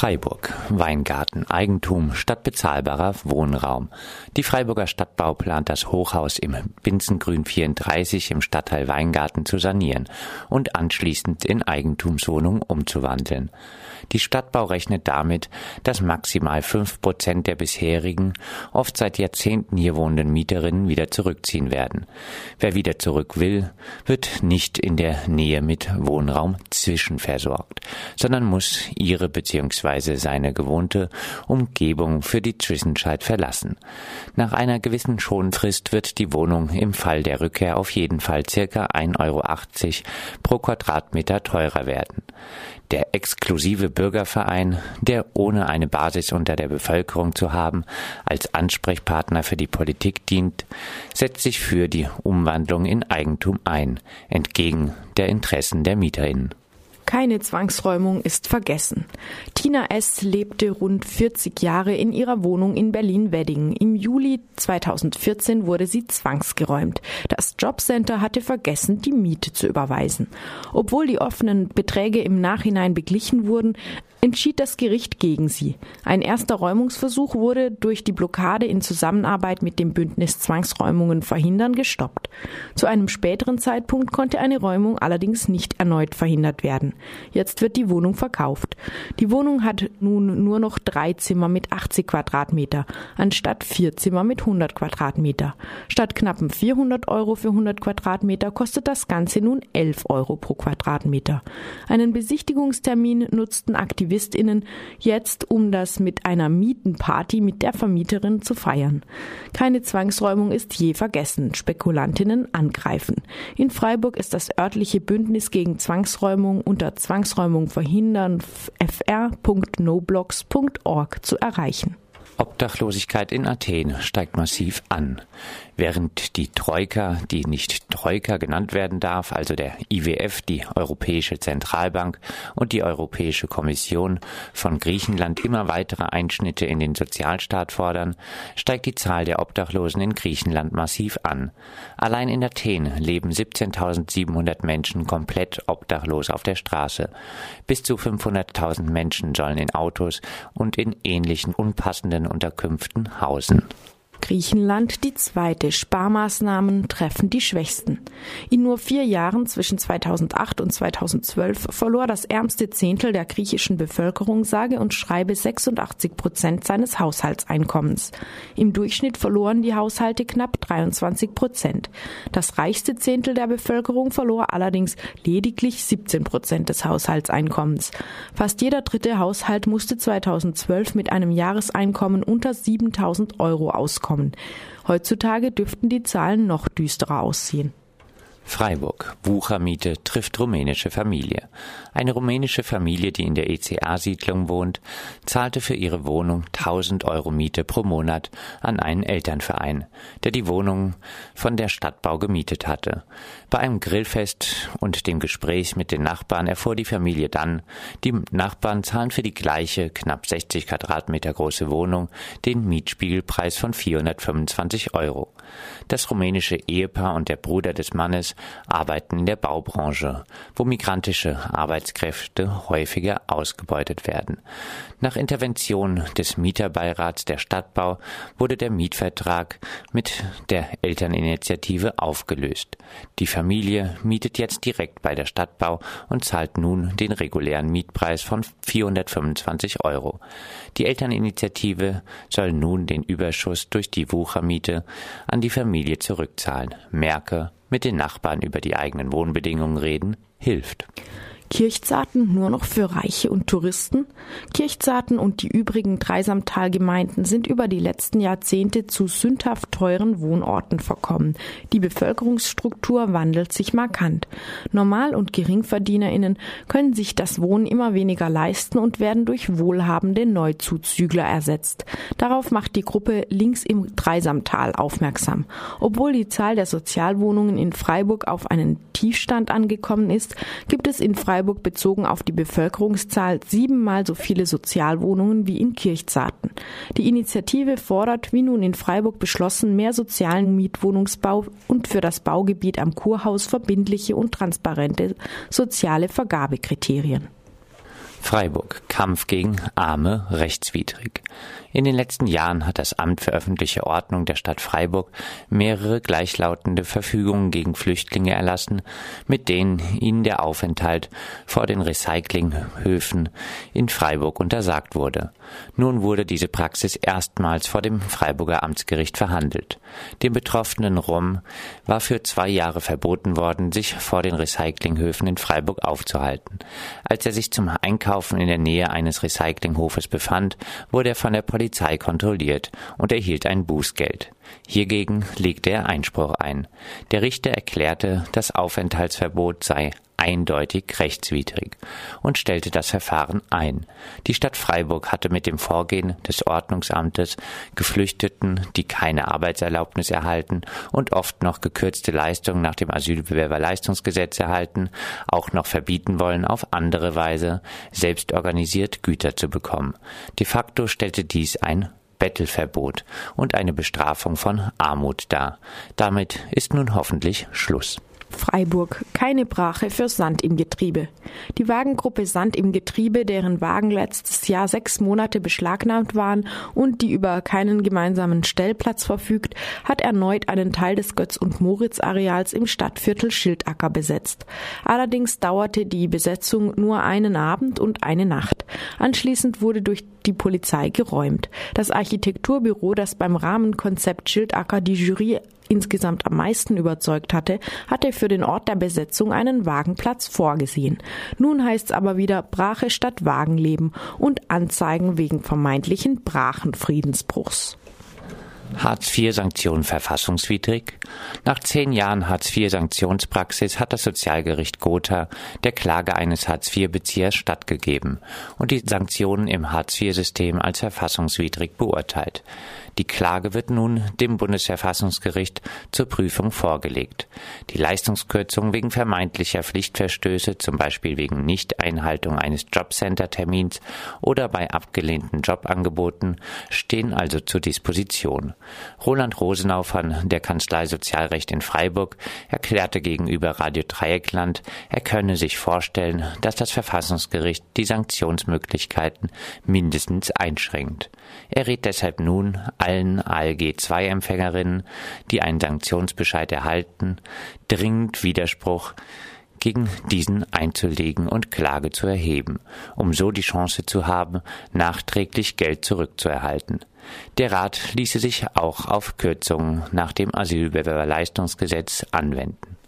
Freiburg. Weingarten, Eigentum statt bezahlbarer Wohnraum. Die Freiburger Stadtbau plant das Hochhaus im Binzengrün 34 im Stadtteil Weingarten zu sanieren und anschließend in Eigentumswohnungen umzuwandeln. Die Stadtbau rechnet damit, dass maximal fünf Prozent der bisherigen, oft seit Jahrzehnten hier wohnenden Mieterinnen wieder zurückziehen werden. Wer wieder zurück will, wird nicht in der Nähe mit Wohnraum zwischenversorgt, sondern muss ihre bzw seine gewohnte Umgebung für die Zwischenzeit verlassen. Nach einer gewissen Schonfrist wird die Wohnung im Fall der Rückkehr auf jeden Fall circa 1,80 Euro pro Quadratmeter teurer werden. Der exklusive Bürgerverein, der ohne eine Basis unter der Bevölkerung zu haben, als Ansprechpartner für die Politik dient, setzt sich für die Umwandlung in Eigentum ein, entgegen der Interessen der Mieterinnen. Keine Zwangsräumung ist vergessen. Tina S. lebte rund 40 Jahre in ihrer Wohnung in Berlin-Wedding. Im Juli 2014 wurde sie zwangsgeräumt. Das Jobcenter hatte vergessen, die Miete zu überweisen. Obwohl die offenen Beträge im Nachhinein beglichen wurden, entschied das Gericht gegen sie. Ein erster Räumungsversuch wurde durch die Blockade in Zusammenarbeit mit dem Bündnis Zwangsräumungen verhindern gestoppt. Zu einem späteren Zeitpunkt konnte eine Räumung allerdings nicht erneut verhindert werden. Jetzt wird die Wohnung verkauft. Die Wohnung hat nun nur noch drei Zimmer mit 80 Quadratmeter, anstatt vier Zimmer mit 100 Quadratmeter. Statt knappen 400 Euro für 100 Quadratmeter kostet das Ganze nun 11 Euro pro Quadratmeter. Einen Besichtigungstermin nutzten Aktivisten AktivistInnen jetzt, um das mit einer Mietenparty mit der Vermieterin zu feiern. Keine Zwangsräumung ist je vergessen. Spekulantinnen angreifen. In Freiburg ist das örtliche Bündnis gegen Zwangsräumung unter Zwangsräumung verhindern fr.noblogs.org zu erreichen. Obdachlosigkeit in Athen steigt massiv an. Während die Troika, die nicht Troika genannt werden darf, also der IWF, die Europäische Zentralbank und die Europäische Kommission von Griechenland immer weitere Einschnitte in den Sozialstaat fordern, steigt die Zahl der Obdachlosen in Griechenland massiv an. Allein in Athen leben 17.700 Menschen komplett obdachlos auf der Straße. Bis zu 500.000 Menschen sollen in Autos und in ähnlichen unpassenden Unterkünften hausen. Griechenland die zweite. Sparmaßnahmen treffen die Schwächsten. In nur vier Jahren zwischen 2008 und 2012 verlor das ärmste Zehntel der griechischen Bevölkerung sage und schreibe 86 Prozent seines Haushaltseinkommens. Im Durchschnitt verloren die Haushalte knapp 23 Prozent. Das reichste Zehntel der Bevölkerung verlor allerdings lediglich 17 Prozent des Haushaltseinkommens. Fast jeder dritte Haushalt musste 2012 mit einem Jahreseinkommen unter 7000 Euro auskommen kommen. Heutzutage dürften die Zahlen noch düsterer aussehen. Freiburg. Wuchermiete trifft rumänische Familie. Eine rumänische Familie, die in der ECA-Siedlung wohnt, zahlte für ihre Wohnung 1000 Euro Miete pro Monat an einen Elternverein, der die Wohnung von der Stadtbau gemietet hatte. Bei einem Grillfest und dem Gespräch mit den Nachbarn erfuhr die Familie dann, die Nachbarn zahlen für die gleiche, knapp 60 Quadratmeter große Wohnung den Mietspiegelpreis von 425 Euro. Das rumänische Ehepaar und der Bruder des Mannes arbeiten in der Baubranche, wo migrantische Arbeitskräfte häufiger ausgebeutet werden. Nach Intervention des Mieterbeirats der Stadtbau wurde der Mietvertrag mit der Elterninitiative aufgelöst. Die Familie mietet jetzt direkt bei der Stadtbau und zahlt nun den regulären Mietpreis von 425 Euro. Die Elterninitiative soll nun den Überschuss durch die Wuchermiete an die Familie zurückzahlen. Merke, mit den Nachbarn über die eigenen Wohnbedingungen reden, hilft. Kirchzarten nur noch für Reiche und Touristen? Kirchzarten und die übrigen Dreisamtalgemeinden sind über die letzten Jahrzehnte zu sündhaft teuren Wohnorten verkommen. Die Bevölkerungsstruktur wandelt sich markant. Normal- und GeringverdienerInnen können sich das Wohnen immer weniger leisten und werden durch wohlhabende Neuzuzügler ersetzt. Darauf macht die Gruppe Links im Dreisamtal aufmerksam. Obwohl die Zahl der Sozialwohnungen in Freiburg auf einen Tiefstand angekommen ist, gibt es in Freiburg Freiburg bezogen auf die Bevölkerungszahl siebenmal so viele Sozialwohnungen wie in Kirchzarten. Die Initiative fordert, wie nun in Freiburg beschlossen, mehr sozialen Mietwohnungsbau und für das Baugebiet am Kurhaus verbindliche und transparente soziale Vergabekriterien. Freiburg. Kampf gegen Arme rechtswidrig. In den letzten Jahren hat das Amt für öffentliche Ordnung der Stadt Freiburg mehrere gleichlautende Verfügungen gegen Flüchtlinge erlassen, mit denen ihnen der Aufenthalt vor den Recyclinghöfen in Freiburg untersagt wurde. Nun wurde diese Praxis erstmals vor dem Freiburger Amtsgericht verhandelt. Dem betroffenen Rom war für zwei Jahre verboten worden, sich vor den Recyclinghöfen in Freiburg aufzuhalten. Als er sich zum Einkaufen in der Nähe eines Recyclinghofes befand, wurde er von der Polizei kontrolliert und erhielt ein Bußgeld. Hiergegen legte er Einspruch ein. Der Richter erklärte, das Aufenthaltsverbot sei eindeutig rechtswidrig und stellte das Verfahren ein. Die Stadt Freiburg hatte mit dem Vorgehen des Ordnungsamtes Geflüchteten, die keine Arbeitserlaubnis erhalten und oft noch gekürzte Leistungen nach dem Asylbewerberleistungsgesetz erhalten, auch noch verbieten wollen, auf andere Weise selbst organisiert Güter zu bekommen. De facto stellte dies ein Bettelverbot und eine Bestrafung von Armut dar. Damit ist nun hoffentlich Schluss. Freiburg. Keine Brache für Sand im Getriebe. Die Wagengruppe Sand im Getriebe, deren Wagen letztes Jahr sechs Monate beschlagnahmt waren und die über keinen gemeinsamen Stellplatz verfügt, hat erneut einen Teil des Götz- und Moritz-Areals im Stadtviertel Schildacker besetzt. Allerdings dauerte die Besetzung nur einen Abend und eine Nacht. Anschließend wurde durch die Polizei geräumt. Das Architekturbüro, das beim Rahmenkonzept Schildacker die Jury insgesamt am meisten überzeugt hatte, hatte für den Ort der Besetzung einen Wagenplatz vorgesehen. Nun heißt es aber wieder Brache statt Wagenleben und Anzeigen wegen vermeintlichen Brachenfriedensbruchs. Hartz-IV-Sanktionen verfassungswidrig? Nach zehn Jahren Hartz-IV-Sanktionspraxis hat das Sozialgericht Gotha der Klage eines Hartz-IV-Beziehers stattgegeben und die Sanktionen im Hartz-IV-System als verfassungswidrig beurteilt. Die Klage wird nun dem Bundesverfassungsgericht zur Prüfung vorgelegt. Die Leistungskürzung wegen vermeintlicher Pflichtverstöße, zum Beispiel wegen Nichteinhaltung eines Jobcenter-Termins oder bei abgelehnten Jobangeboten, stehen also zur Disposition. Roland Rosenau von der Kanzlei Sozialrecht in Freiburg erklärte gegenüber Radio Dreieckland, er könne sich vorstellen, dass das Verfassungsgericht die Sanktionsmöglichkeiten mindestens einschränkt. Er rät deshalb nun ALG-II-Empfängerinnen, die einen Sanktionsbescheid erhalten, dringend Widerspruch gegen diesen einzulegen und Klage zu erheben, um so die Chance zu haben, nachträglich Geld zurückzuerhalten. Der Rat ließe sich auch auf Kürzungen nach dem Asylbewerberleistungsgesetz anwenden.